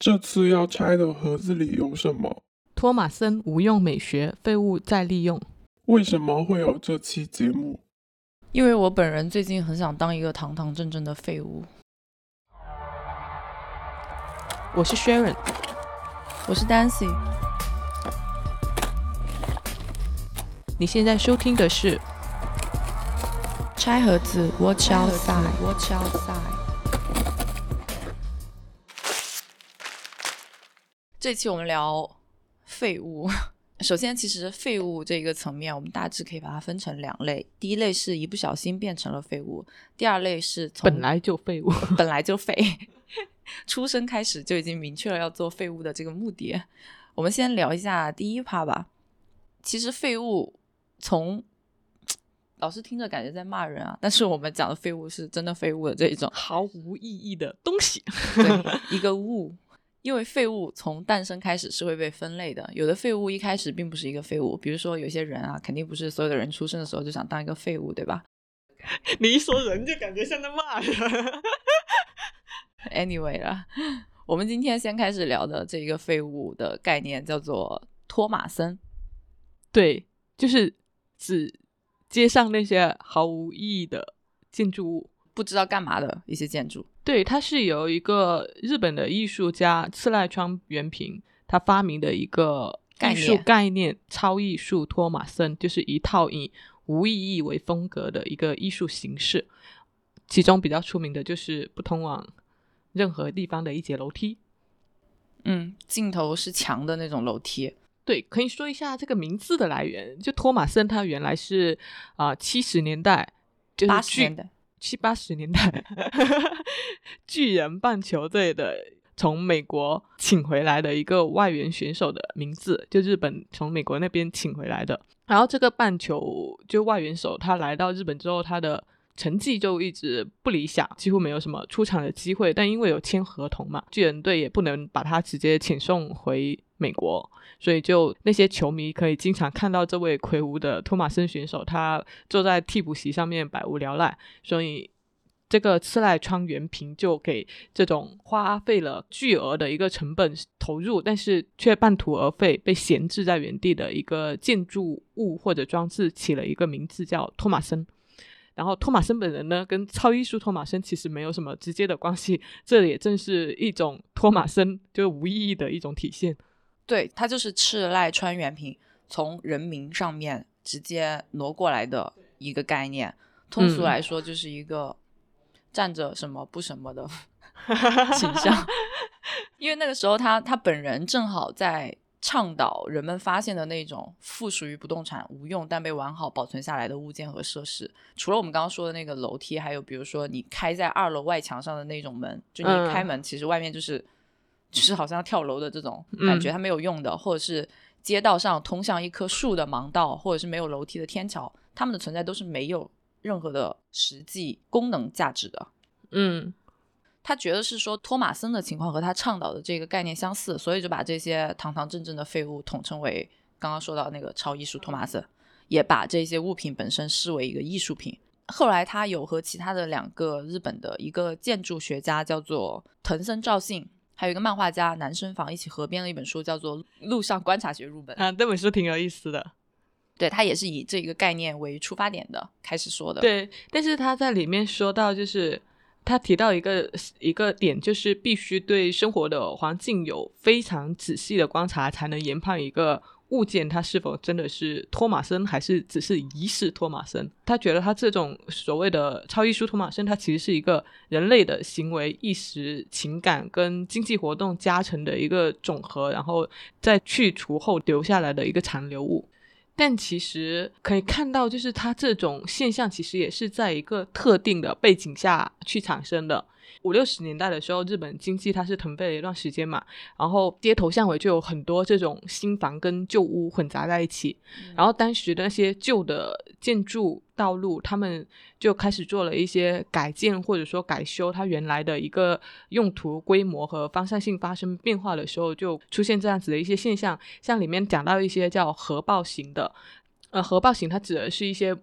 这次要拆的盒子里有什么？托马森无用美学，废物再利用。为什么会有这期节目？因为我本人最近很想当一个堂堂正正的废物。我是 Sharon，我是 Dancy。你现在收听的是拆盒子，Watch outside，Watch outside。这期我们聊废物。首先，其实废物这一个层面，我们大致可以把它分成两类。第一类是一不小心变成了废物，第二类是从本来就废物，本来就废，出生开始就已经明确了要做废物的这个目的。我们先聊一下第一趴吧。其实废物从老师听着感觉在骂人啊，但是我们讲的废物是真的废物的这一种毫无意义的东西，对，一个物。因为废物从诞生开始是会被分类的，有的废物一开始并不是一个废物，比如说有些人啊，肯定不是所有的人出生的时候就想当一个废物，对吧？你一说人就感觉像在骂人。Anyway 了，我们今天先开始聊的这一个废物的概念叫做托马森。对，就是指街上那些毫无意义的建筑物。不知道干嘛的一些建筑，对，它是由一个日本的艺术家次赖川原平他发明的一个艺术概念——超艺术托马森，就是一套以无意义为风格的一个艺术形式。其中比较出名的就是不通往任何地方的一节楼梯，嗯，尽头是墙的那种楼梯。对，可以说一下这个名字的来源。就托马森，他原来是啊七十年代，八十年代。七八十年代，巨人棒球队的从美国请回来的一个外援选手的名字，就日本从美国那边请回来的。然后这个棒球就外援手，他来到日本之后，他的成绩就一直不理想，几乎没有什么出场的机会。但因为有签合同嘛，巨人队也不能把他直接遣送回美国。所以，就那些球迷可以经常看到这位魁梧的托马森选手，他坐在替补席上面百无聊赖。所以，这个次赖川原平就给这种花费了巨额的一个成本投入，但是却半途而废、被闲置在原地的一个建筑物或者装置起了一个名字叫托马森。然后，托马森本人呢，跟超艺术托马森其实没有什么直接的关系。这也正是一种托马森就无意义的一种体现。对，他就是赤濑川原平从人名上面直接挪过来的一个概念。通俗来说，就是一个站着什么不什么的 形象。因为那个时候，他他本人正好在倡导人们发现的那种附属于不动产、无用但被完好保存下来的物件和设施。除了我们刚刚说的那个楼梯，还有比如说你开在二楼外墙上的那种门，就你开门，其实外面就是。就是好像要跳楼的这种感觉，它没有用的，或者是街道上通向一棵树的盲道，或者是没有楼梯的天桥，它们的存在都是没有任何的实际功能价值的。嗯，他觉得是说托马森的情况和他倡导的这个概念相似，所以就把这些堂堂正正的废物统称为刚刚说到那个超艺术托马森，也把这些物品本身视为一个艺术品。后来他有和其他的两个日本的一个建筑学家叫做藤森照信。还有一个漫画家南生房一起合编了一本书，叫做《路上观察学入门》啊，这本书挺有意思的。对他也是以这个概念为出发点的，开始说的。对，但是他在里面说到，就是他提到一个一个点，就是必须对生活的环境有非常仔细的观察，才能研判一个。物件它是否真的是托马森，还是只是疑似托马森？他觉得他这种所谓的超艺术托马森，它其实是一个人类的行为、意识、情感跟经济活动加成的一个总和，然后在去除后留下来的一个残留物。但其实可以看到，就是它这种现象其实也是在一个特定的背景下去产生的。五六十年代的时候，日本经济它是腾飞了一段时间嘛，然后街头巷尾就有很多这种新房跟旧屋混杂在一起，然后当时的那些旧的建筑道路，他们就开始做了一些改建或者说改修，它原来的一个用途、规模和方向性发生变化的时候，就出现这样子的一些现象。像里面讲到一些叫核爆型的，呃，核爆型它指的是一些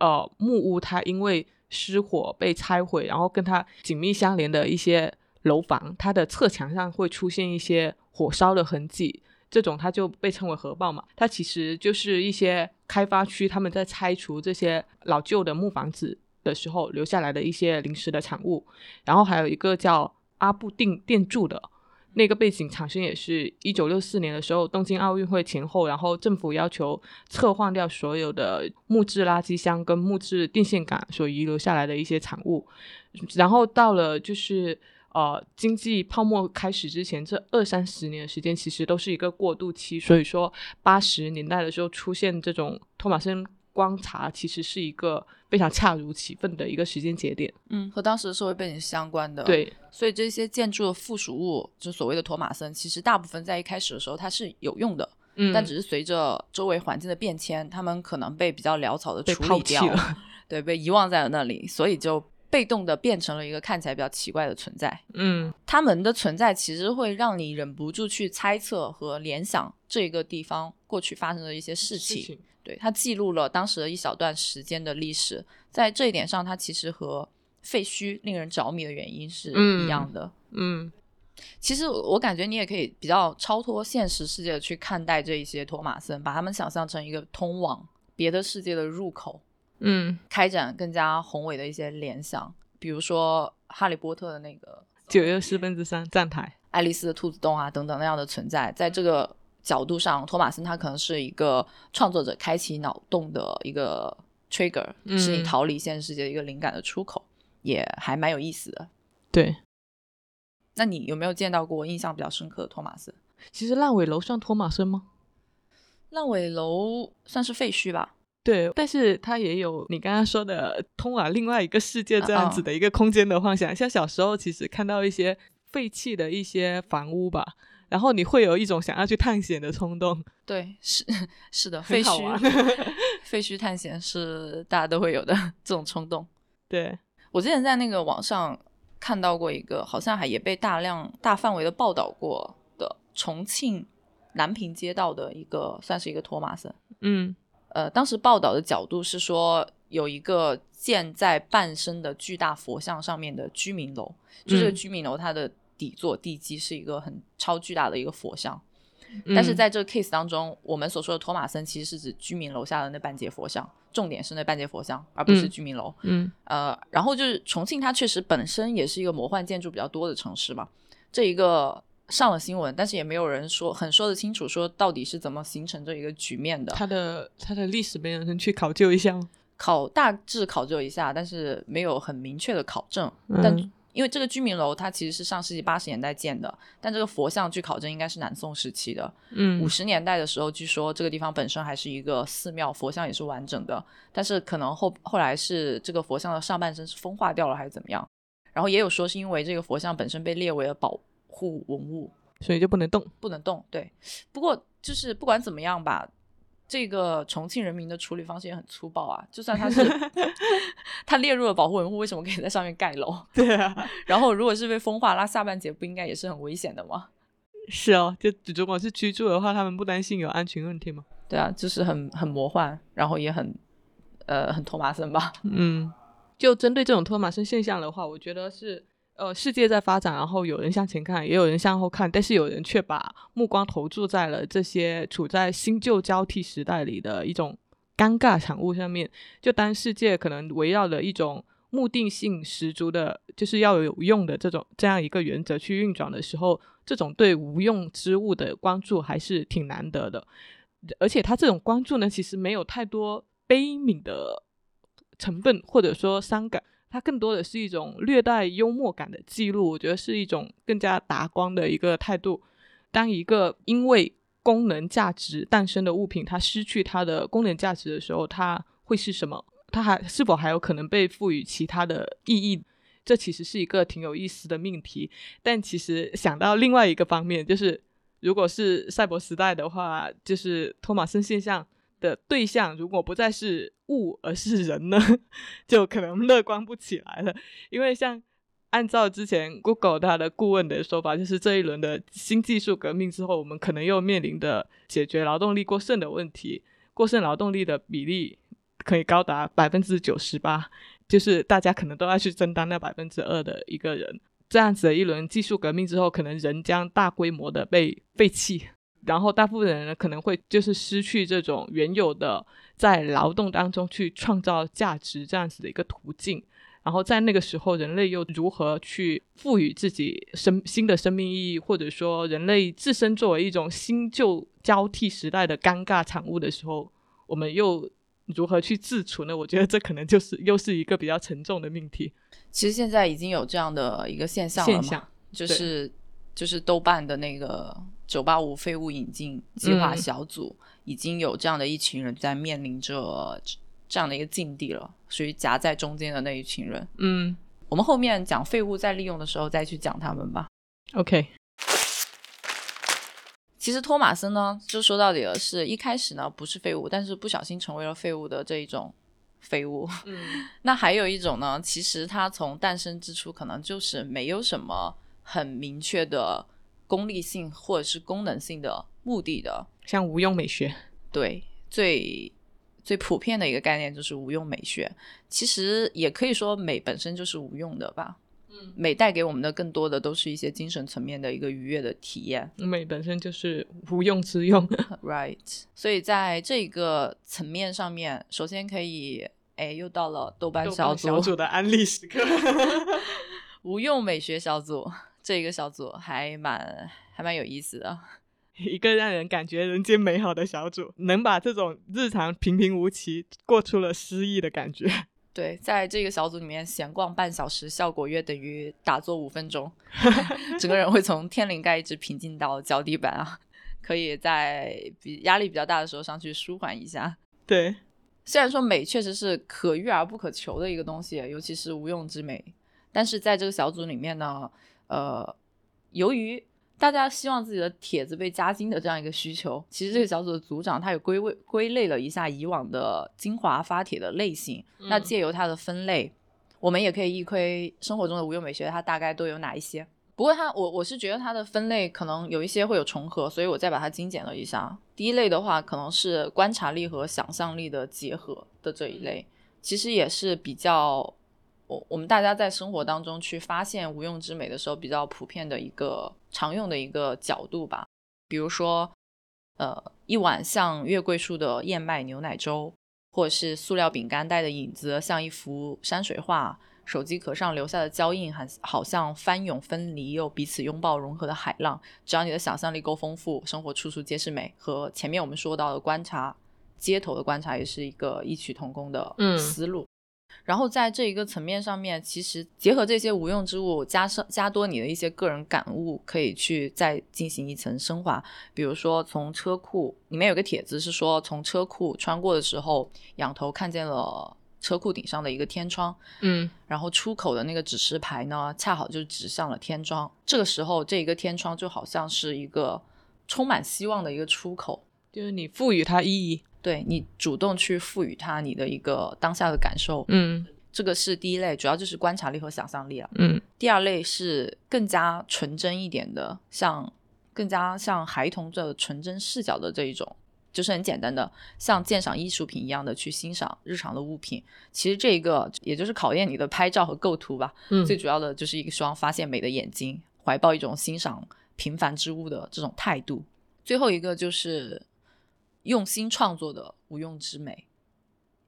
呃木屋，它因为失火被拆毁，然后跟它紧密相连的一些楼房，它的侧墙上会出现一些火烧的痕迹，这种它就被称为核爆嘛。它其实就是一些开发区他们在拆除这些老旧的木房子的时候留下来的一些临时的产物。然后还有一个叫阿布定电柱的。那个背景产生也是一九六四年的时候，东京奥运会前后，然后政府要求撤换掉所有的木质垃圾箱跟木质电线杆所遗留下来的一些产物，然后到了就是呃经济泡沫开始之前，这二三十年的时间其实都是一个过渡期，所以说八十年代的时候出现这种托马森。观察其实是一个非常恰如其分的一个时间节点，嗯，和当时的社会背景相关的。对，所以这些建筑的附属物，就所谓的托马森，其实大部分在一开始的时候它是有用的，嗯，但只是随着周围环境的变迁，他们可能被比较潦草的处理掉了，对，被遗忘在了那里，所以就被动的变成了一个看起来比较奇怪的存在。嗯，他们的存在其实会让你忍不住去猜测和联想这个地方过去发生的一些事情。对，它记录了当时的一小段时间的历史，在这一点上，它其实和废墟令人着迷的原因是一样的。嗯，其实我感觉你也可以比较超脱现实世界的去看待这一些托马森，把他们想象成一个通往别的世界的入口。嗯，开展更加宏伟的一些联想，比如说《哈利波特》的那个九又四分之三站台，爱丽丝的兔子洞啊等等那样的存在，在这个。角度上，托马森他可能是一个创作者开启脑洞的一个 trigger，是你逃离现实世界的一个灵感的出口，也还蛮有意思的。对，那你有没有见到过印象比较深刻的托马森？其实烂尾楼算托马森吗？烂尾楼算是废墟吧。对，但是它也有你刚刚说的通往另外一个世界这样子的一个空间的幻想。像小时候其实看到一些废弃的一些房屋吧。然后你会有一种想要去探险的冲动，对，是是的，废墟，废墟探险是大家都会有的这种冲动。对我之前在那个网上看到过一个，好像还也被大量大范围的报道过的重庆南平街道的一个，算是一个托马森。嗯，呃，当时报道的角度是说有一个建在半身的巨大佛像上面的居民楼，就这个居民楼它的。底座地基是一个很超巨大的一个佛像，但是在这个 case 当中，我们所说的托马森其实是指居民楼下的那半截佛像，重点是那半截佛像，而不是居民楼。嗯，呃，然后就是重庆，它确实本身也是一个魔幻建筑比较多的城市嘛。这一个上了新闻，但是也没有人说很说得清楚，说到底是怎么形成这一个局面的。它的它的历史没有人去考究一下吗？考大致考究一下，但是没有很明确的考证。但因为这个居民楼它其实是上世纪八十年代建的，但这个佛像据考证应该是南宋时期的。嗯，五十年代的时候，据说这个地方本身还是一个寺庙，佛像也是完整的。但是可能后后来是这个佛像的上半身是风化掉了，还是怎么样？然后也有说是因为这个佛像本身被列为了保护文物，所以就不能动，不能动。对，不过就是不管怎么样吧。这个重庆人民的处理方式也很粗暴啊！就算他是 他列入了保护文物，为什么可以在上面盖楼？对啊，然后如果是被风化，那下半截不应该也是很危险的吗？是哦，就如果是居住的话，他们不担心有安全问题吗？对啊，就是很很魔幻，然后也很呃很托马森吧。嗯，就针对这种托马森现象的话，我觉得是。呃，世界在发展，然后有人向前看，也有人向后看，但是有人却把目光投注在了这些处在新旧交替时代里的一种尴尬产物上面。就当世界可能围绕着一种目的性十足的，就是要有用的这种这样一个原则去运转的时候，这种对无用之物的关注还是挺难得的。而且他这种关注呢，其实没有太多悲悯的成分，或者说伤感。它更多的是一种略带幽默感的记录，我觉得是一种更加达观的一个态度。当一个因为功能价值诞生的物品，它失去它的功能价值的时候，它会是什么？它还是否还有可能被赋予其他的意义？这其实是一个挺有意思的命题。但其实想到另外一个方面，就是如果是赛博时代的话，就是托马森现象。的对象如果不再是物而是人呢，就可能乐观不起来了。因为像按照之前 Google 它的顾问的说法，就是这一轮的新技术革命之后，我们可能又面临的解决劳动力过剩的问题。过剩劳动力的比例可以高达百分之九十八，就是大家可能都要去争当那百分之二的一个人。这样子的一轮技术革命之后，可能人将大规模的被废弃，然后大部分人呢可能会就是失去这种原有的在劳动当中去创造价值这样子的一个途径。然后在那个时候，人类又如何去赋予自己生新的生命意义，或者说人类自身作为一种新旧交替时代的尴尬产物的时候，我们又如何去自处呢？我觉得这可能就是又是一个比较沉重的命题。其实现在已经有这样的一个现象了嘛，现象就是就是豆瓣的那个“九八五废物引进计划嗯小组”已经有这样的一群人在面临着这样的一个境地了，属于夹在中间的那一群人。嗯我们后面讲废物再利用的时候再去讲他们吧。，OK，其实托马森呢，就说到底了，是一开始呢不是废物，但是不小心成为了废物的这一种废物。嗯 那还有一种呢，其实它从诞生之初可能就是没有什么很明确的功利性或者是功能性的目的的。像无用美学，对，最最普遍的一个概念就是无用美学。其实也可以说美本身就是无用的吧。嗯，美带给我们的更多的都是一些精神层面的一个愉悦的体验。美本身就是无用之用。Right，所以在这个层面上面，首先可以，哎，又到了豆瓣小组小组的安利时刻。无用美学小组，这个小组还蛮还蛮有意思的。一个让人感觉人间美好的小组，能把这种日常平平无奇过出了诗意的感觉。对，在这个小组里面闲逛半小时，效果约等于打坐五分钟，整个人会从天灵盖一直平静到脚底板啊，可以在比压力比较大的时候上去舒缓一下。对，虽然说美确实是可遇而不可求的一个东西，尤其是无用之美，但是在这个小组里面呢，呃，由于大家希望自己的帖子被加精的这样一个需求，其实这个小组的组长他也归位归类了一下以往的精华发帖的类型，那嗯借由它的分类，我们也可以一窥生活中的无用美学它大概都有哪一些。不过它我我是觉得它的分类可能有一些会有重合，所以我再把它精简了一下。第一类的话，可能是观察力和想象力的结合的这一类，其实也是比较我我们大家在生活当中去发现无用之美的时候比较普遍的一个常用的一个角度吧。比如说，呃，一碗像月桂树的燕麦牛奶粥，或者是塑料饼干袋的影子像一幅山水画，手机壳上留下的胶印，还好像翻涌分离又彼此拥抱融合的海浪。只要你的想象力够丰富，生活处处皆是美。和前面我们说到的观察，街头的观察也是一个异曲同工的嗯思路。然后在这一个层面上面，其实结合这些无用之物，加上加多你的一些个人感悟，可以去再进行一层升华。比如说，从车库里面有个帖子是说，从车库穿过的时候，仰头看见了车库顶上的一个天窗，嗯然后出口的那个指示牌呢，恰好就指向了天窗。这个时候，这一个天窗就好像是一个充满希望的一个出口。就是你赋予它意义。对你主动去赋予它你的一个当下的感受，嗯这个是第一类，主要就是观察力和想象力了。嗯第二类是更加纯真一点的，像更加像孩童的纯真视角的这一种，就是很简单的，像鉴赏艺术品一样的去欣赏日常的物品。其实这个也就是考验你的拍照和构图吧。嗯最主要的就是一双发现美的眼睛，怀抱一种欣赏平凡之物的这种态度。最后一个就是用心创作的无用之美，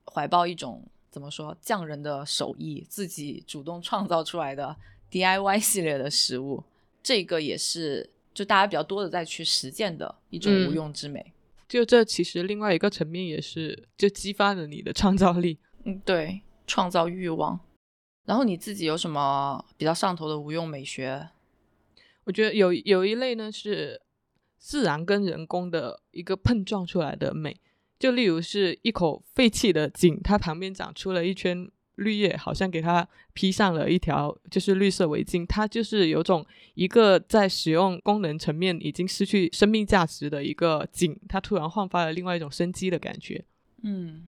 怀抱一种怎么说匠人的手艺，自己主动创造出来的 DIY 系列的食物，这个也是就大家比较多的在去实践的一种嗯无用之美。就这其实另外一个层面也是，就激发了你的创造力。嗯，对，创造欲望。然后你自己有什么比较上头的无用美学？我觉得有有一类呢是自然跟人工的一个碰撞出来的美，就例如是一口废弃的井，它旁边长出了一圈绿叶，好像给它披上了一条就是绿色围巾，它就是有种一个在使用功能层面已经失去生命价值的一个井，它突然焕发了另外一种生机的感觉。嗯。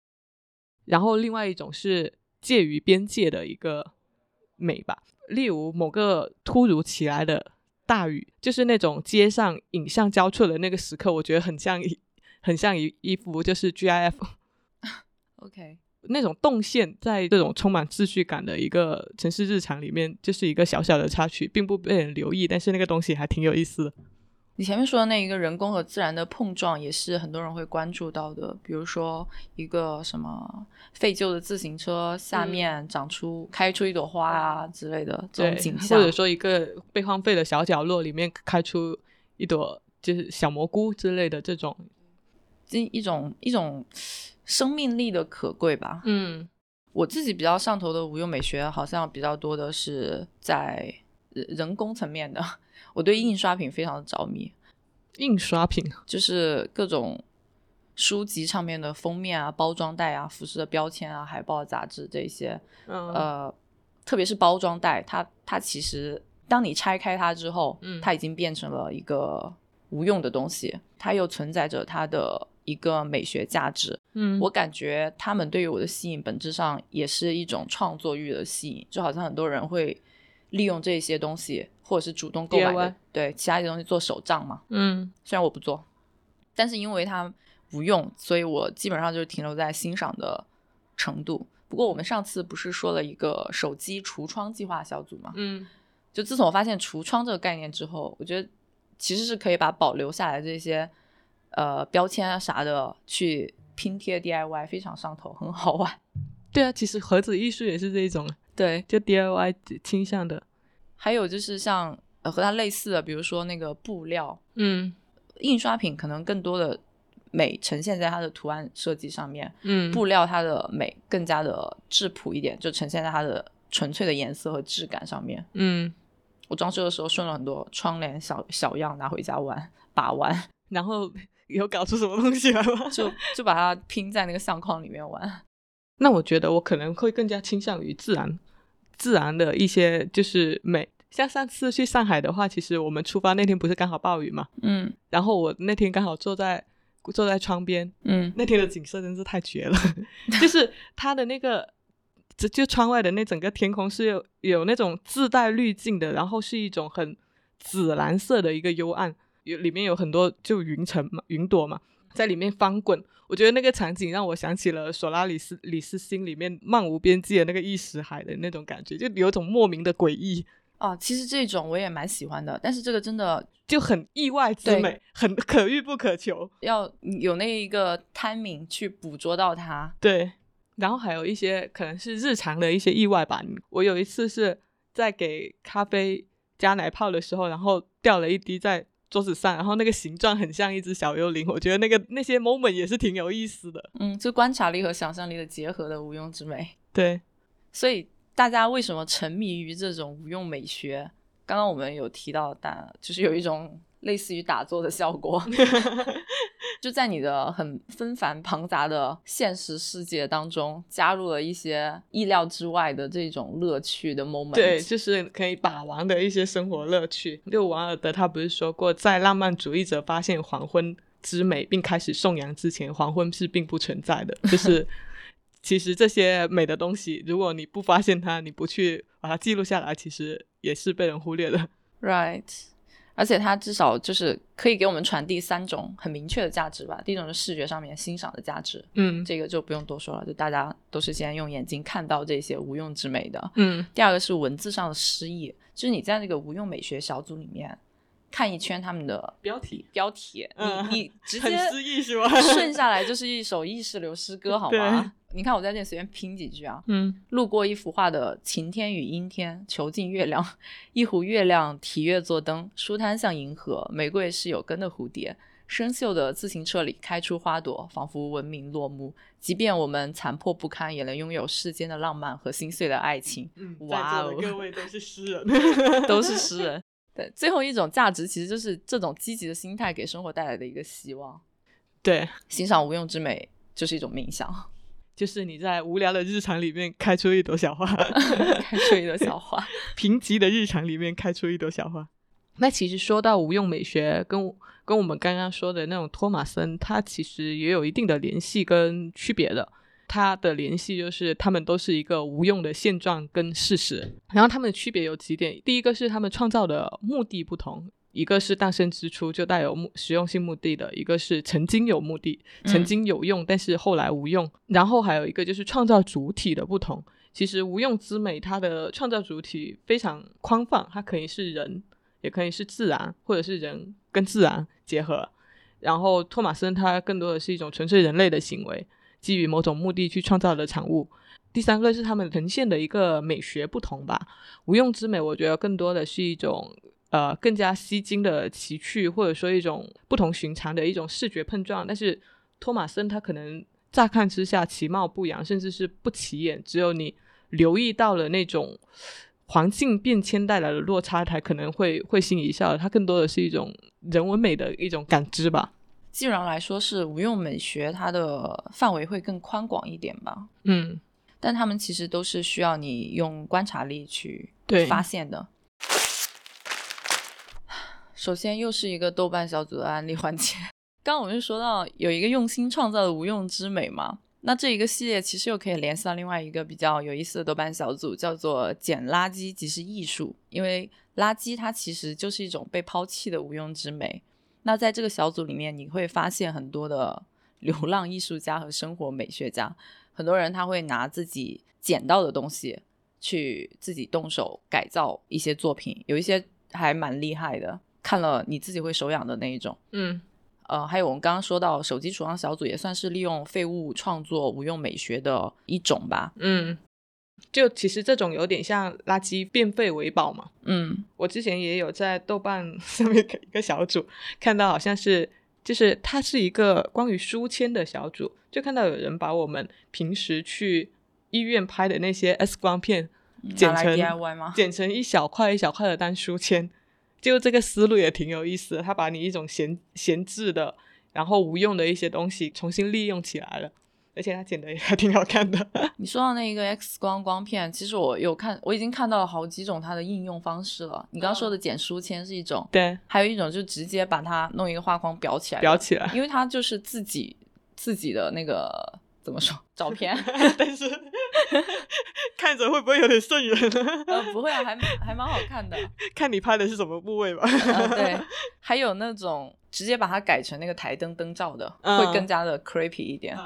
然后另外一种是介于边界的一个美吧，例如某个突如其来的大雨，就是那种街上影像交错的那个时刻，我觉得很像一 很像一一幅就是 GIF。OK，那种动线，在这种充满秩序感的一个城市日常里面，就是一个小小的插曲，并不被人留意，但是那个东西还挺有意思的。你前面说的那一个人工和自然的碰撞，也是很多人会关注到的。比如说一个什么废旧的自行车下面长出、开出一朵花啊之类的这种景象，或者说一个被荒废的小角落里面开出一朵就是小蘑菇之类的这种，这一种一种生命力的可贵吧。嗯，我自己比较上头的无用美学，好像比较多的是在人工层面的。我对印刷品非常的着迷，印刷品就是各种书籍上面的封面啊、包装袋啊、服饰的标签啊、海报、杂志这些，呃，特别是包装袋，它它其实当你拆开它之后，嗯，它已经变成了一个无用的东西，它又存在着它的一个美学价值，嗯，我感觉他们对于我的吸引，本质上也是一种创作欲的吸引，就好像很多人会利用这些东西。或者是主动购买的，对其他一些东西做手账嘛？嗯，虽然我不做，但是因为它无用，所以我基本上就是停留在欣赏的程度。不过我们上次不是说了一个手机橱窗计划小组嘛？嗯，就自从我发现橱窗这个概念之后，我觉得其实是可以把保留下来这些呃标签啊啥的去拼贴 DIY，非常上头，很好玩。对啊，其实盒子艺术也是这一种，对，就 DIY 倾向的。还有就是像呃和它类似的，比如说那个布料，嗯，印刷品可能更多的美呈现在它的图案设计上面，嗯，布料它的美更加的质朴一点，就呈现在它的纯粹的颜色和质感上面。嗯，我装修的时候顺了很多窗帘小小样拿回家玩把玩，然后有搞出什么东西来吗？就就把它拼在那个相框里面玩。那我觉得我可能会更加倾向于自然。自然的一些就是美，像上次去上海的话，其实我们出发那天不是刚好暴雨嘛，嗯，然后我那天刚好坐在坐在窗边，嗯，那天的景色真是太绝了，就是它的那个，就就窗外的那整个天空是有有那种自带滤镜的，然后是一种很紫蓝色的一个幽暗，有里面有很多就云层嘛，云朵嘛，在里面翻滚。我觉得那个场景让我想起了索拉里斯里斯心里面漫无边际的那个意识海的那种感觉，就有种莫名的诡异。啊，其实这种我也蛮喜欢的，但是这个真的就很意外之美，很可遇不可求，要有那一个 timing 去捕捉到它。对，然后还有一些可能是日常的一些意外吧。我有一次是在给咖啡加奶泡的时候，然后掉了一滴在。桌子上，然后那个形状很像一只小幽灵，我觉得那个那些 moment 也是挺有意思的。嗯，就观察力和想象力的结合的无用之美。对，所以大家为什么沉迷于这种无用美学？刚刚我们有提到，但就是有一种。类似于打坐的效果，就在你的很纷繁庞杂的现实世界当中，加入了一些意料之外的这种乐趣的 moment。对，就是可以把玩的一些生活乐趣。就王尔德他不是说过，在浪漫主义者发现黄昏之美并开始颂扬之前，黄昏是并不存在的。就 是其实这些美的东西，如果你不发现它，你不去把它记录下来，其实也是被人忽略的。Right。而且它至少就是可以给我们传递三种很明确的价值吧。第一种是视觉上面欣赏的价值，嗯，这个就不用多说了，就大家都是先用眼睛看到这些无用之美的，嗯。第二个是文字上的诗意，就是你在那个无用美学小组里面看一圈他们的标题，标题，你你 直接诗意是吧？顺下来就是一首意识流诗歌，好吗？你看我在这里随便拼几句啊，嗯，路过一幅画的晴天与阴天，囚禁月亮，一壶月亮提月做灯，书摊像银河，玫瑰是有根的蝴蝶，生锈的自行车里开出花朵，仿佛文明落幕。即便我们残破不堪，也能拥有世间的浪漫和心碎的爱情。嗯，哇哦，各位都是诗人，都是诗人。对，最后一种价值其实就是这种积极的心态给生活带来的一个希望。对，欣赏无用之美就是一种冥想。就是你在无聊的日常里面开出一朵小花 开出一朵小花，贫瘠的日常里面开出一朵小花。那其实说到无用美学，跟跟我们刚刚说的那种托马森，它其实也有一定的联系跟区别的。它的联系就是，他们都是一个无用的现状跟事实。然后他们的区别有几点，第一个是他们创造的目的不同。一个是诞生之初就带有目实用性目的的，一个是曾经有目的、曾经有用，但是后来无用。然后还有一个就是创造主体的不同。其实无用之美，它的创造主体非常宽泛，它可以是人，也可以是自然，或者是人跟自然结合。然后托马森他更多的是一种纯粹人类的行为，基于某种目的去创造的产物。第三个是他们呈现的一个美学不同吧。无用之美，我觉得更多的是一种呃更加吸睛的奇趣，或者说一种不同寻常的一种视觉碰撞。但是托马森他可能乍看之下其貌不扬，甚至是不起眼，只有你留意到了那种环境变迁带来的落差，才可能会会心一笑。它更多的是一种人文美的一种感知吧。既然来说是无用美学，它的范围会更宽广一点吧。嗯。但他们其实都是需要你用观察力去发现的。首先，又是一个豆瓣小组的案例环节。刚刚我们就说到有一个用心创造的无用之美嘛，那这一个系列其实又可以联系到另外一个比较有意思的豆瓣小组，叫做“捡垃圾即是艺术”。因为垃圾它其实就是一种被抛弃的无用之美。那在这个小组里面，你会发现很多的 流浪艺术家和生活美学家。很多人他会拿自己捡到的东西去自己动手改造一些作品，有一些还蛮厉害的，看了你自己会手痒的那一种。嗯，呃，还有我们刚刚说到手机储藏小组也算是利用废物创作无用美学的一种吧。嗯，就其实这种有点像垃圾变废为宝嘛。嗯，我之前也有在豆瓣上面一个小组看到，好像是。就是它是一个关于书签的小组，就看到有人把我们平时去医院拍的那些 X 光片剪成 剪成一小块一小块的当书签，就这个思路也挺有意思的。他把你一种闲闲置的，然后无用的一些东西重新利用起来了。而且它剪的也还挺好看的。你说到那个 X 光光片，其实我有看，我已经看到了好几种它的应用方式了。你刚刚说的剪书签是一种，对，还有一种就直接把它弄一个画框裱起来，裱起来，因为它就是自己自己的那个怎么说照片，但是 看着会不会有点瘆人？呃，不会啊，还还蛮好看的。看你拍的是什么部位吧。对，还有那种直接把它改成那个台灯灯罩的，会更加的 creepy 一点。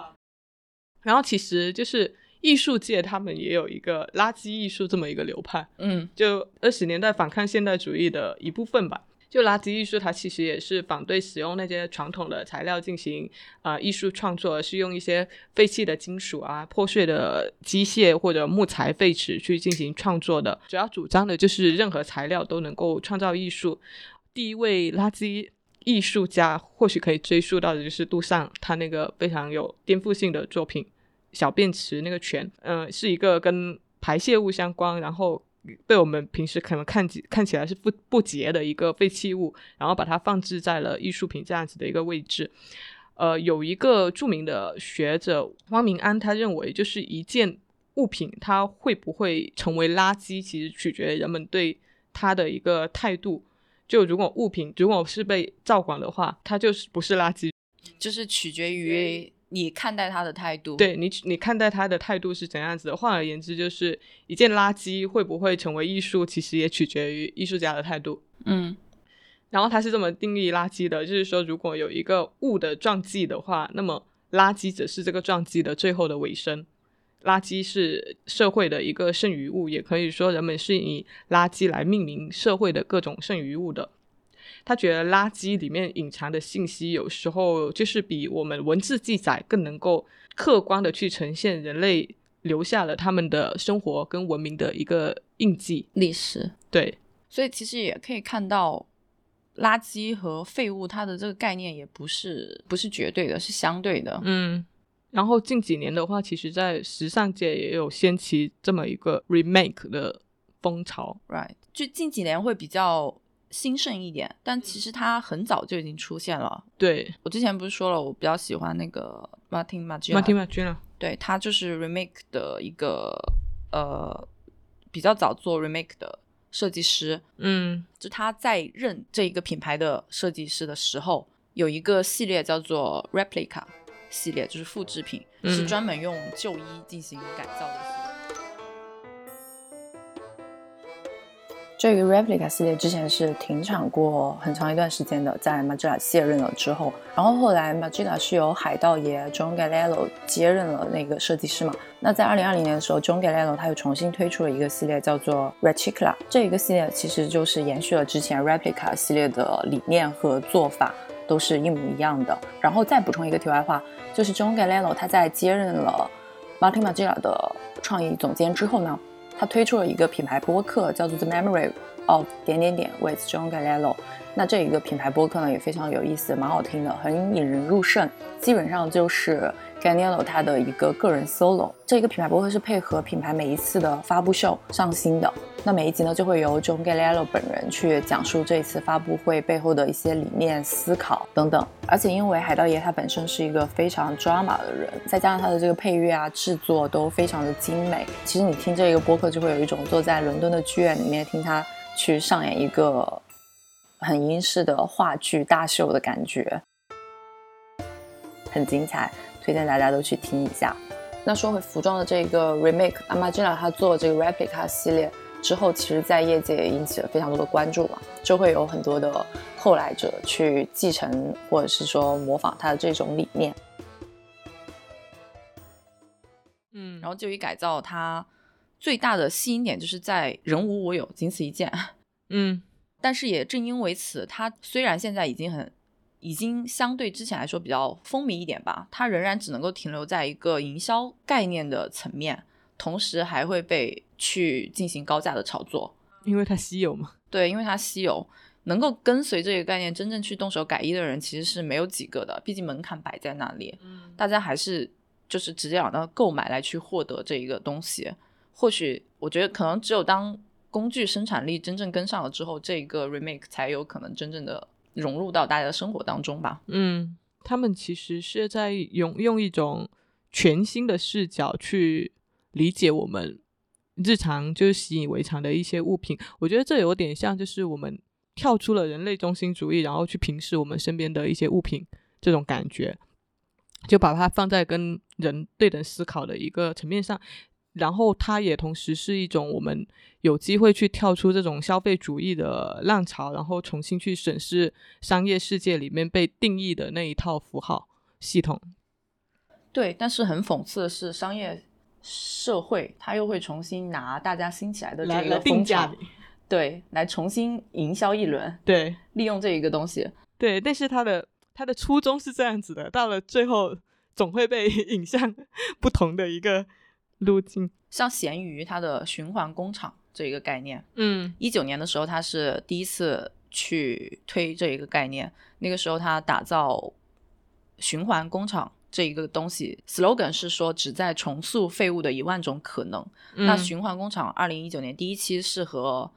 然后其实就是艺术界，他们也有一个垃圾艺术这么一个流派，嗯，就二十年代反抗现代主义的一部分吧。就垃圾艺术，它其实也是反对使用那些传统的材料进行啊艺术创作，而是用一些废弃的金属啊、破碎的机械或者木材废纸去进行创作的。主要主张的就是任何材料都能够创造艺术。第一位垃圾。艺术家或许可以追溯到的就是杜尚，他那个非常有颠覆性的作品《小便池》那个泉，嗯，是一个跟排泄物相关，然后被我们平时可能看起看起来是不不洁的一个废弃物，然后把它放置在了艺术品这样子的一个位置。呃，有一个著名的学者汪明安，他认为就是一件物品它会不会成为垃圾，其实取决于人们对它的一个态度。就如果物品如果是被照管的话，它就是不是垃圾，就是取决于你看待他的态度。对你，你看待他的态度是怎样子的？换而言之，就是一件垃圾会不会成为艺术，其实也取决于艺术家的态度。嗯，然后他是这么定义垃圾的，就是说，如果有一个物的撞击的话，那么垃圾只是这个撞击的最后的尾声。垃圾是社会的一个剩余物，也可以说人们是以垃圾来命名社会的各种剩余物的。他觉得垃圾里面隐藏的信息，有时候就是比我们文字记载更能够客观的去呈现人类留下了他们的生活跟文明的一个印记历史。对，所以其实也可以看到，垃圾和废物它的这个概念也不是不是绝对的，是相对的。嗯。然后近几年的话，其实，在时尚界也有掀起这么一个 remake 的风潮，right？就近几年会比较兴盛一点，但其实它很早就已经出现了。对我之前不是说了，我比较喜欢那个 Martin Margiela。Martin Margiela，对他就是 remake 的一个呃比较早做 remake 的设计师。嗯，就他在任这一个品牌的设计师的时候，有一个系列叫做 Replica。系列就是复制品，是专门用旧衣进行改造的系列。这个 replica 系列之前是停产过很长一段时间的，在 Magda 卸任了之后，然后后来 Magda 是由海盗爷 John Galliano 接任了那个设计师嘛。那在二零二零年的时候，John Galliano 他又重新推出了一个系列，叫做 Reticula。这一个系列其实就是延续了之前 replica 系列的理念和做法，都是一模一样的。然后再补充一个题外话，就是 John Galliano 他在接任了 Martin Magella 的创意总监之后呢。他推出了一个品牌播客，叫做 The Memory of 点点点 with John Galliano。那这一个品牌播客呢，也非常有意思，蛮好听的，很引人入胜。基本上就是 Galliano 他的一个个人 solo。这一个品牌播客是配合品牌每一次的发布秀上新的。那每一集呢，就会由 John Galliano 本人去讲述这一次发布会背后的一些理念、思考等等。而且因为海盗爷他本身是一个非常 drama 的人，再加上他的这个配乐啊、制作都非常的精美。其实你听这个播客，就会有一种坐在伦敦的剧院里面听他去上演一个很英式的话剧大秀的感觉，很精彩，推荐大家都去听一下。那说回服装的这个 a g i n a 他做这个 replica 系列。之后，其实，在业界也引起了非常多的关注嘛，就会有很多的后来者去继承或者是说模仿他的这种理念。嗯，然后就于改造它最大的吸引点就是在人无我有，仅此一件。嗯，但是也正因为此，它虽然现在已经很，已经相对之前来说比较风靡一点吧，它仍然只能够停留在一个营销概念的层面。同时还会被去进行高价的炒作，因为它稀有嘛。对，因为它稀有，能够跟随这个概念真正去动手改衣的人其实是没有几个的，毕竟门槛摆在那里。嗯，大家还是就是直接往那购买来去获得这一个东西。或许我觉得可能只有当工具生产力真正跟上了之后，这个 remake 才有可能真正的融入到大家的生活当中吧。嗯，他们其实是在用用一种全新的视角去。理解我们日常就是习以为常的一些物品，我觉得这有点像，就是我们跳出了人类中心主义，然后去平视我们身边的一些物品这种感觉，就把它放在跟人对等思考的一个层面上，然后它也同时是一种我们有机会去跳出这种消费主义的浪潮，然后重新去审视商业世界里面被定义的那一套符号系统。对，但是很讽刺的是，商业。社会，它又会重新拿大家兴起来的这个风潮，对，来重新营销一轮，对，利用这一个东西，对。但是它的它的初衷是这样子的，到了最后总会被 引向不同的一个路径。像咸鱼，它的循环工厂这一个概念，嗯，一九年的时候，它是第一次去推这一个概念，那个时候它打造循环工厂。这一个东西，slogan 是说旨在重塑废物的一万种可能。那循环工厂二零一九年第一期是和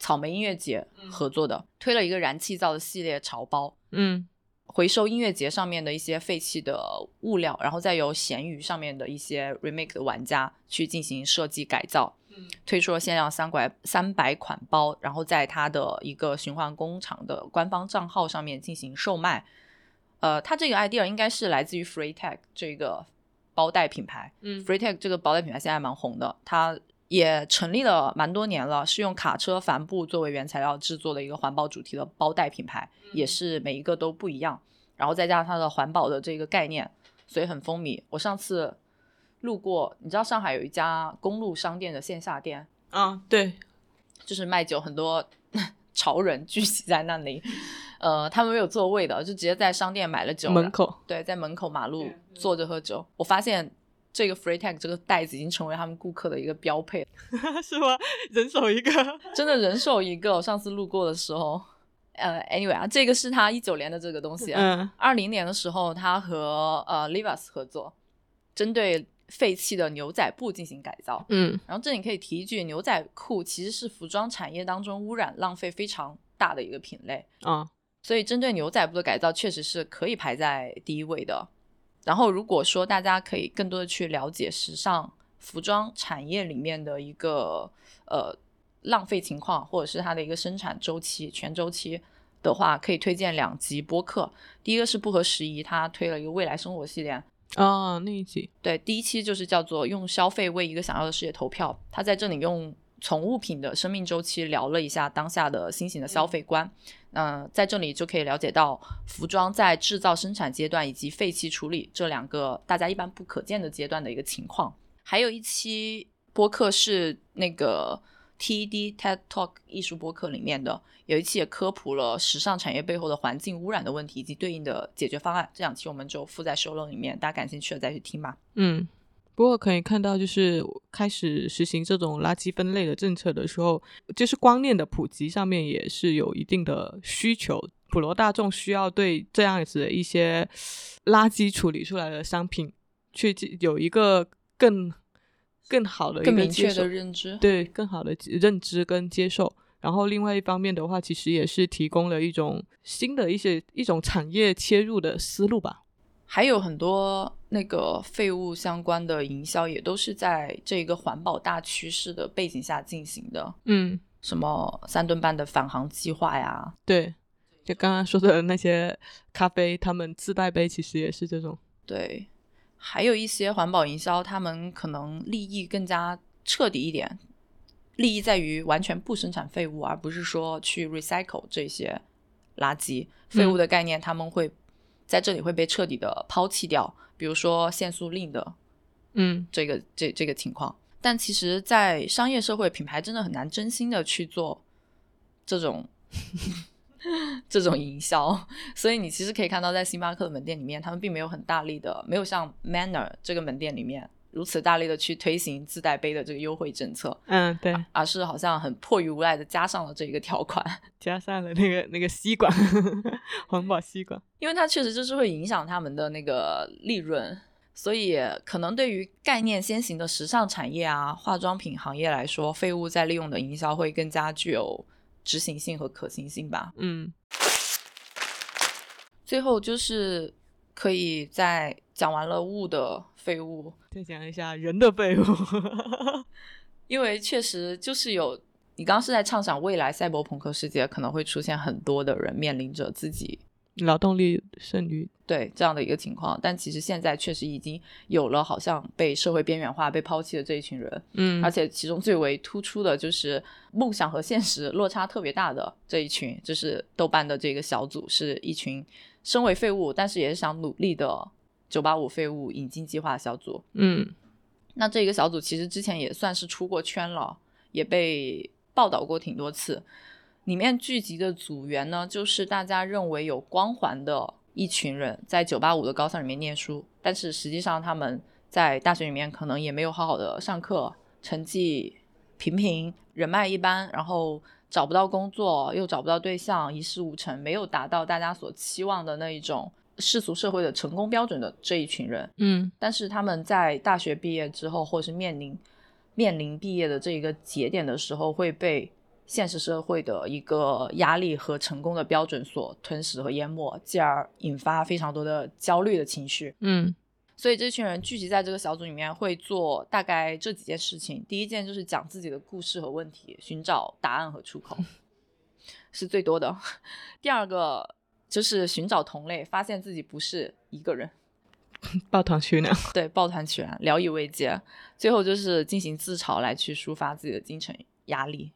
草莓音乐节合作的，推了一个燃气灶的系列潮包，嗯，回收音乐节上面的一些废弃的物料，然后再由闲鱼上面的一些 remake 的玩家去进行设计改造，推出了限量三拐三百款包，然后在它的一个循环工厂的官方账号上面进行售卖。呃，它这个 idea 应该是来自于 Freetag 这个包袋品牌。嗯，Freetag 这个包袋品牌现在蛮红的，它也成立了蛮多年了，是用卡车帆布作为原材料制作的一个环保主题的包袋品牌，也是每一个都不一样。然后再加上它的环保的这个概念，所以很风靡。我上次路过，你知道上海有一家公路商店的线下店啊？对，就是卖酒，很多 潮人聚集在那里。呃，他们没有座位的，就直接在商店买了酒，门口对，在门口马路坐着喝酒。我发现这个 Free Tag 这个袋子已经成为他们顾客的一个标配，是吗？人手一个，真的人手一个。我上次路过的时候，呃，Anyway 啊，这个是他一九年的这个东西，嗯，二零年的时候他和呃 Levi's 合作，针对废弃的牛仔布进行改造，嗯，然后这里可以提一句，牛仔裤其实是服装产业当中污染浪费非常大的一个品类啊。所以，针对牛仔布的改造，确实是可以排在第一位的。然后，如果说大家可以更多的去了解时尚服装产业里面的一个呃浪费情况，或者是它的一个生产周期全周期的话，可以推荐两集播客。第一个是不合时宜，他推了一个未来生活系列啊，那一集对第一期就是叫做用消费为一个想要的世界投票。他在这里用从物品的生命周期聊了一下当下的新型的消费观。嗯、在这里就可以了解到服装在制造生产阶段以及废弃处理这两个大家一般不可见的阶段的一个情况。还有一期播客是那个 TED TED Talk 艺术播客里面的，有一期也科普了时尚产业背后的环境污染的问题以及对应的解决方案。这两期我们就附在 show 里面，大家感兴趣的再去听吧。嗯，不过可以看到，就是开始实行这种垃圾分类的政策的时候，就是观念的普及上面也是有一定的需求。普罗大众需要对这样子的一些垃圾处理出来的商品，去有一个更更好的一更明确的认知，对更好的认知跟接受。然后另外一方面的话，其实也是提供了一种新的一些一种产业切入的思路吧。还有很多那个废物相关的营销，也都是在这个环保大趋势的背景下进行的。嗯，什么三吨半的返航计划呀，对，就刚刚说的那些咖啡，他们自带杯其实也是这种。对，还有一些环保营销，他们可能利益更加彻底一点，利益在于完全不生产废物，而不是说去 recycle 这些垃圾废物的概念，他们会在这里会被彻底的抛弃掉。比如说限速令的嗯这个这这个情况。但其实，在商业社会，品牌真的很难真心的去做这种 这种营销，所以你其实可以看到，在星巴克的门店里面，他们并没有很大力的，没有像 Manner 这个门店里面如此大力的去推行自带杯的这个优惠政策，嗯，对，而是好像很迫于无奈的加上了这一个条款，加上了那个那个吸管，环保吸管。因为它确实就是会影响他们的那个利润。所以，可能对于概念先行的时尚产业啊、化妆品行业来说，废物再利用的营销会更加具有执行性和可行性吧。嗯最后就是可以在讲完了物的废物，再讲一下人的废物。因为确实就是有你刚刚是在畅想未来赛博朋克世界可能会出现很多的人面临着自己劳动力剩余。对这样的一个情况，但其实现在确实已经有了好像被社会边缘化、被抛弃的这一群人，嗯而且其中最为突出的就是梦想和现实落差特别大的这一群，就是豆瓣的这个小组，是一群身为废物，但是也是想努力的九八五废物引进计划小组。嗯那这个小组其实之前也算是出过圈了，也被报道过挺多次。里面聚集的组员呢，就是大家认为有光环的一群人，在九八五的高校里面念书，但是实际上他们在大学里面可能也没有好好的上课，成绩平平，人脉一般，然后找不到工作，又找不到对象，一事无成，没有达到大家所期望的那一种世俗社会的成功标准的这一群人。嗯但是他们在大学毕业之后，或是面临面临毕业的这一个节点的时候，会被现实社会的一个压力和成功的标准所吞噬和淹没，继而引发非常多的焦虑的情绪。嗯所以这群人聚集在这个小组里面，会做大概这几件事情。第一件就是讲自己的故事和问题，寻找答案和出口，是最多的。第二个就是寻找同类，发现自己不是一个人。抱团取暖。对，抱团取暖，聊以慰藉。最后就是进行自嘲来去抒发自己的精神压力。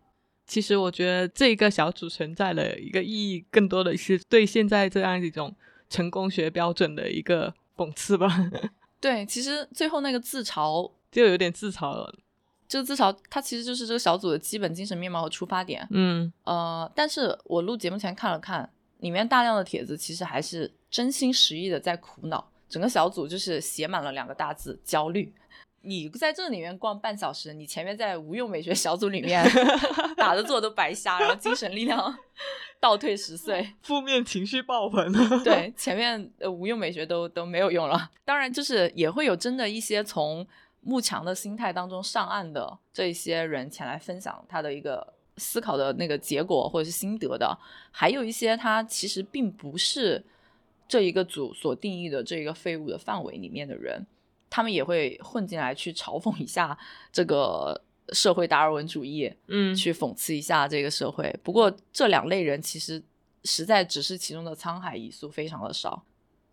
其实我觉得这个小组存在的一个意义，更多的是对现在这样一种成功学标准的一个讽刺吧，对，其实最后那个自嘲，就有点自嘲了。这个自嘲，它其实就是这个小组的基本精神面貌和出发点。嗯呃，但是我录节目前看了看，里面大量的帖子其实还是真心实意的在苦恼。整个小组就是写满了两个大字：焦虑。你在这里面逛半小时，你前面在无用美学小组里面 打的坐都白瞎，然后精神力量 倒退十岁。负面情绪爆棚。对，前面呃无用美学都都没有用了。当然，就是也会有真的一些从慕强的心态当中上岸的这一些人前来分享他的一个思考的那个结果或者是心得的，还有一些他其实并不是这一个组所定义的这个废物的范围里面的人，他们也会混进来去嘲讽一下这个社会达尔文主义，嗯。去讽刺一下这个社会。不过这两类人其实实在只是其中的沧海一粟，非常的少，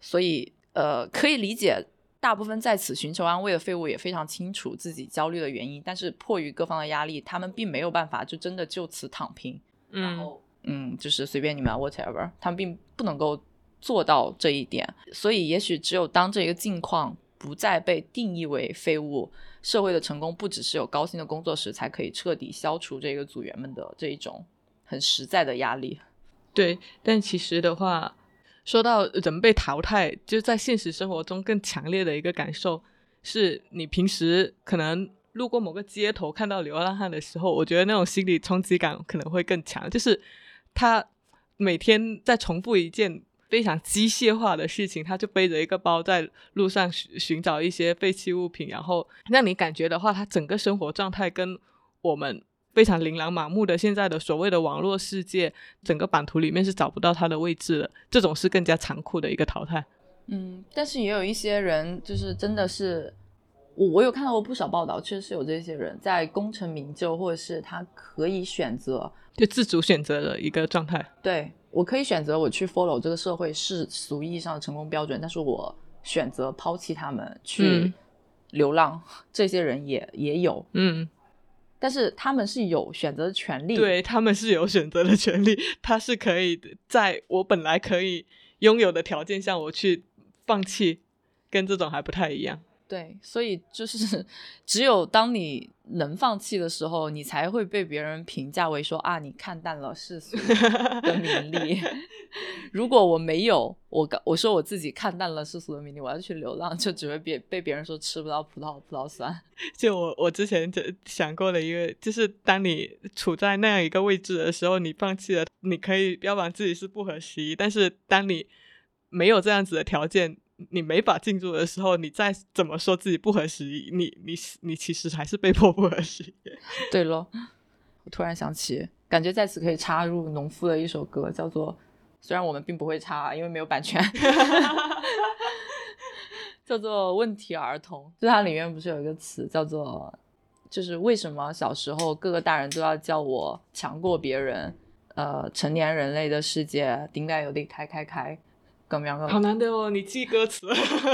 所以呃可以理解大部分在此寻求安慰的废物也非常清楚自己焦虑的原因，但是迫于各方的压力，他们并没有办法就真的就此躺平，然嗯。后嗯，就是随便你们 whatever，他们并不能够做到这一点，所以也许只有当这个境况不再被定义为废物，社会的成功不只是有高薪的工作时，才可以彻底消除这个组员们的这一种很实在的压力。对，但其实的话，说到人被淘汰，就在现实生活中更强烈的一个感受，是你平时可能路过某个街头看到流浪汉的时候，我觉得那种心理冲击感可能会更强，就是他每天在重复一件非常机械化的事情，他就背着一个包在路上寻寻找一些废弃物品，然后让你感觉的话，他整个生活状态跟我们非常琳琅满目的现在的所谓的网络世界，整个版图里面是找不到他的位置的。这种是更加残酷的一个淘汰。嗯，但是也有一些人，就是真的是，我我有看到过不少报道，确实是有这些人在功成名就，或者是他可以选择，就自主选择的一个状态。对我可以选择我去 follow 这个社会世俗意义上的成功标准，但是我选择抛弃他们去嗯流浪，这些人也也有，嗯，但是他们是有选择的权利，对他们是有选择的权利，他是可以在我本来可以拥有的条件下，我去放弃，跟这种还不太一样。对，所以就是 只有当你能放弃的时候，你才会被别人评价为说啊，你看淡了世俗的 名利。如果我没有，我我说我自己看淡了世俗的名利，我要去流浪，就只会被被别人说吃不到葡萄葡萄酸。就我我之前就想过的一个，就是当你处在那样一个位置的时候，你放弃了，你可以标榜自己是不合时宜，但是当你没有这样子的条件，你没法进入的时候，你再怎么说自己不合时宜，你你你其实还是被迫不合时宜。对咯，我突然想起，感觉在此可以插入农夫的一首歌，叫做虽然我们并不会插，因为没有版权，叫做《问题儿童》。就它里面不是有一个词叫做，就是为什么小时候各个大人都要叫我强过别人？呃，成年人类的世界顶该有啲开开开咁樣嘅好难得哦，你记歌词。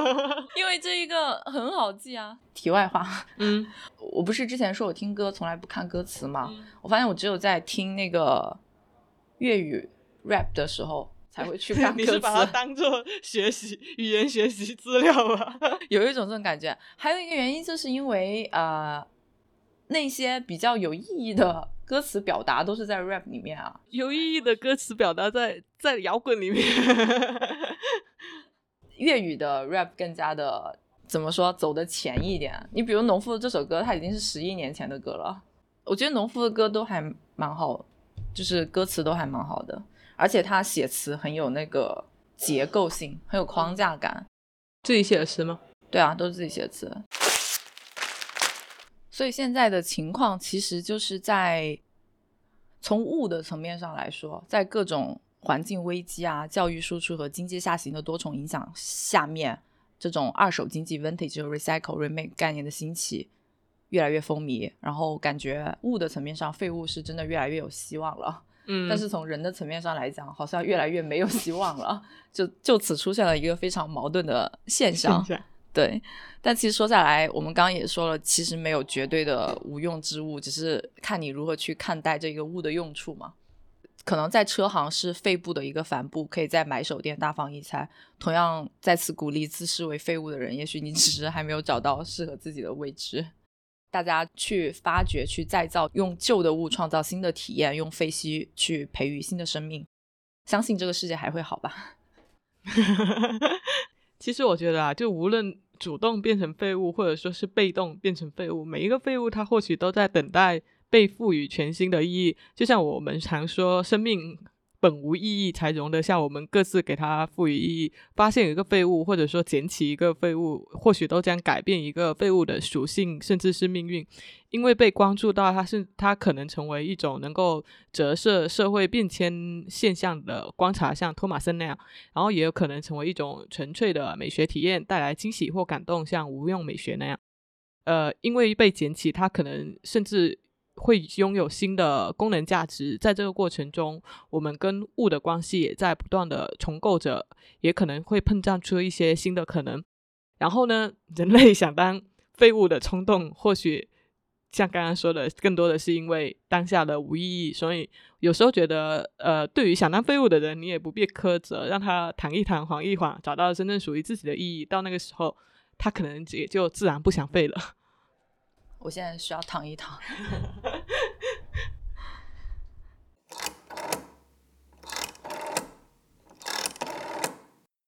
因为这一个很好记啊。题外话，嗯我不是之前说我听歌从来不看歌词吗？嗯我发现我只有在听那个粤语 rap 的时候才会去看 你是把它，当做学习语言学习资料吧？有一种这种感觉。还有一个原因，就是因为呃，那些比较有意义的歌词表达都是在 rap 里面啊。有意义的歌词表达在在摇滚里面。粤语的 rap 更加的怎么说走的前一点。你比如农夫的这首歌，它已经是十一年前的歌了。我觉得农夫的歌都还蛮好，就是歌词都还蛮好的，而且他写词很有那个结构性，很有框架感。自己写的诗吗？对啊，都是自己写词。所以现在的情况其实就是在从物的层面上来说，在各种环境危机啊、教育输出和经济下行的多重影响下面，这种二手经济 （vintage） 和 recycle、remake 概念的兴起越来越风靡。然后感觉物的层面上，废物是真的越来越有希望了。嗯但是从人的层面上来讲，好像越来越没有希望了。就就此出现了一个非常矛盾的现象。对，但其实说下来，我们刚刚也说了，其实没有绝对的无用之物，只是看你如何去看待这个物的用处嘛。可能在车行是废布的一个帆布，可以在买手店大放异彩。同样，再次鼓励自视为废物的人，也许你只是还没有找到适合自己的位置。大家去发掘、去再造，用旧的物创造新的体验，用废墟去培育新的生命。相信这个世界还会好吧？其实我觉得啊，就无论主动变成废物，或者说是被动变成废物，每一个废物它或许都在等待被赋予全新的意义。就像我们常说，生命本无意义，才容得下我们各自给它赋予意义。发现一个废物，或者说捡起一个废物，或许都将改变一个废物的属性，甚至是命运。因为被关注到，它是它可能成为一种能够折射社会变迁现象的观察，像托马森那样。然后也有可能成为一种纯粹的美学体验，带来惊喜或感动，像无用美学那样。呃，因为被捡起，它可能甚至会拥有新的功能价值。在这个过程中，我们跟物的关系也在不断的重构着，也可能会碰撞出一些新的可能。然后呢，人类想当废物的冲动，或许像刚刚说的，更多的是因为当下的无意义。所以有时候觉得，呃，对于想当废物的人，你也不必苛责，让他躺一躺，缓一缓，找到真正属于自己的意义。到那个时候，他可能也就自然不想废了。我现在需要躺一躺。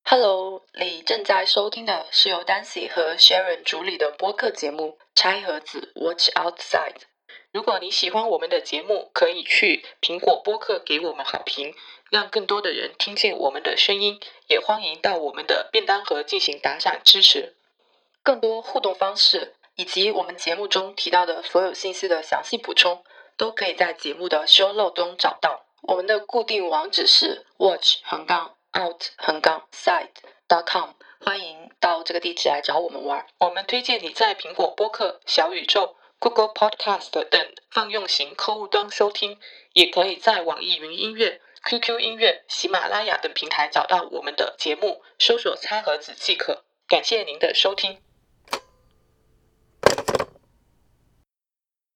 Hello，你正在收听的是由 Dancy 和 Sharon 主理的播客节目《拆盒子 Watch Outside》。如果你喜欢我们的节目，可以去苹果播客给我们好评，让更多的人听见我们的声音。也欢迎到我们的便当盒进行打赏支持。更多互动方式以及我们节目中提到的所有信息的详细补充，都可以在节目的 show note 中找到。我们的固定网址是 watch 横杠 out 横杠 side dot com，欢迎到这个地址来找我们玩。我们推荐你在苹果播客、小宇宙、Google Podcast 等泛用型客户端收听，也可以在网易云音乐、QQ 音乐、喜马拉雅等平台找到我们的节目，搜索“餐盒子”即可。感谢您的收听。